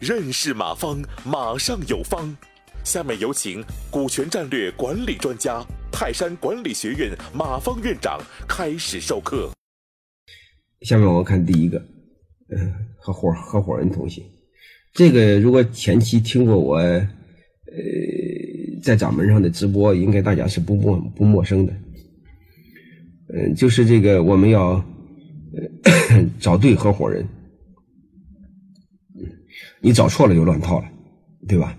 认识马方，马上有方。下面有请股权战略管理专家、泰山管理学院马方院长开始授课。下面我们看第一个，嗯，合伙合伙人同行。这个如果前期听过我，呃，在掌门上的直播，应该大家是不陌不陌生的。嗯，就是这个我们要找对合伙人。你找错了就乱套了，对吧？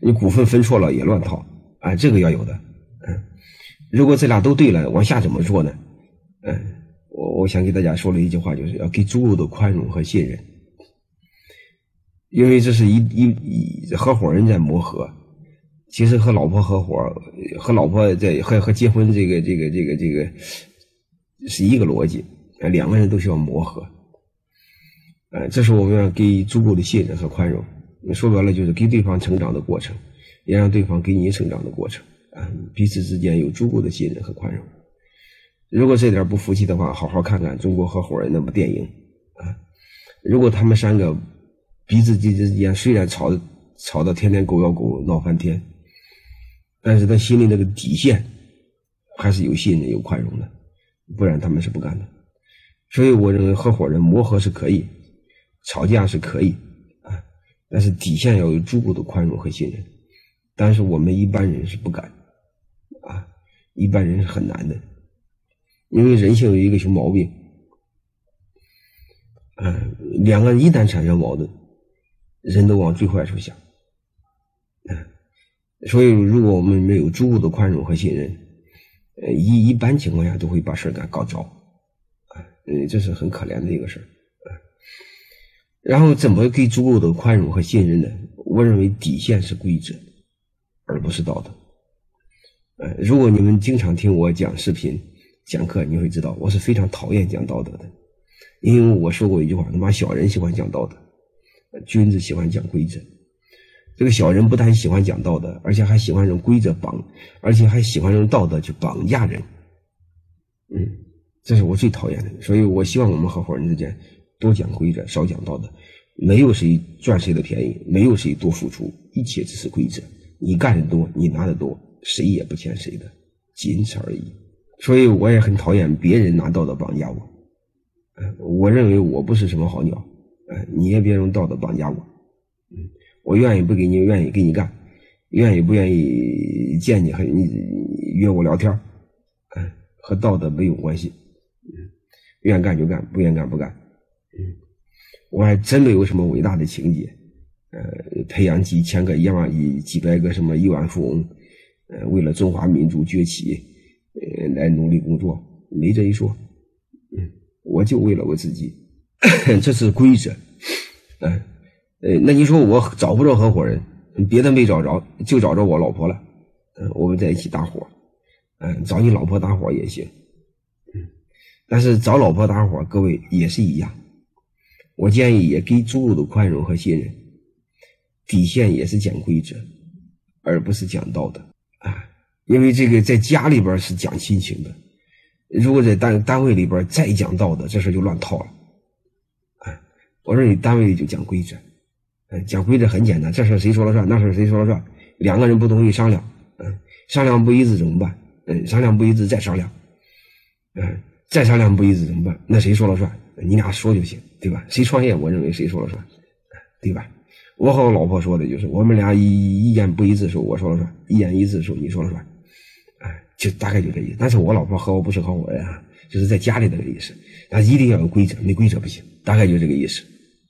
你股份分错了也乱套，啊，这个要有的。嗯，如果这俩都对了，往下怎么做呢？嗯，我我想给大家说了一句话，就是要给足够的宽容和信任，因为这是一一一合伙人在磨合，其实和老婆合伙，和老婆在和和结婚这个这个这个这个是一个逻辑，两个人都需要磨合。呃，这是我们要给足够的信任和宽容。说白了，就是给对方成长的过程，也让对方给你成长的过程。啊，彼此之间有足够的信任和宽容。如果这点不服气的话，好好看看《中国合伙人》那部电影。啊，如果他们三个彼此之间虽然吵吵得天天狗咬狗闹翻天，但是他心里那个底线还是有信任有宽容的，不然他们是不干的。所以我认为合伙人磨合是可以。吵架是可以啊，但是底线要有足够的宽容和信任。但是我们一般人是不敢啊，一般人是很难的，因为人性有一个熊毛病，嗯，两个人一旦产生矛盾，人都往最坏处想，嗯，所以如果我们没有足够的宽容和信任，呃，一一般情况下都会把事儿给搞糟，嗯，这是很可怜的一个事儿。然后怎么给足够的宽容和信任呢？我认为底线是规则，而不是道德。呃，如果你们经常听我讲视频、讲课，你会知道我是非常讨厌讲道德的，因为我说过一句话：他妈小人喜欢讲道德，君子喜欢讲规则。这个小人不但喜欢讲道德，而且还喜欢用规则绑，而且还喜欢用道德去绑架人。嗯，这是我最讨厌的。所以我希望我们合伙人之间。多讲规则，少讲道德。没有谁赚谁的便宜，没有谁多付出，一切只是规则。你干的多，你拿的多，谁也不欠谁的，仅此而已。所以我也很讨厌别人拿道德绑架我。我认为我不是什么好鸟。你也别用道德绑架我。我愿意不给你，愿意给你干，愿意不愿意见你和你约我聊天和道德没有关系。愿干就干，不愿干不干。嗯我还真没有什么伟大的情节，呃，培养几千个、一万亿、几百个什么亿万富翁，呃，为了中华民族崛起，呃，来努力工作，没这一说。嗯，我就为了我自己，这是规则。嗯，呃，那你说我找不着合伙人，别的没找着，就找着我老婆了。嗯，我们在一起搭伙，嗯，找你老婆搭伙也行。但是找老婆搭伙，各位也是一样。我建议也给足够的宽容和信任，底线也是讲规则，而不是讲道德啊！因为这个在家里边是讲亲情的，如果在单单位里边再讲道德，这事就乱套了啊！我说你单位里就讲规则，嗯，讲规则很简单，这事谁说了算，那事谁说了算，两个人不同意商量，嗯，商量不一致怎么办？嗯，商量不一致再商量，嗯，再商量不一致怎么办？那谁说了算？你俩说就行，对吧？谁创业，我认为谁说了算，对吧？我和我老婆说的就是，我们俩意意见不一致的时候，我说了算；意见一致的时候，你说了算。哎，就大概就这意思。但是我老婆和我不是合伙人啊，就是在家里这个意思。但一定要有规则，没规则不行。大概就这个意思。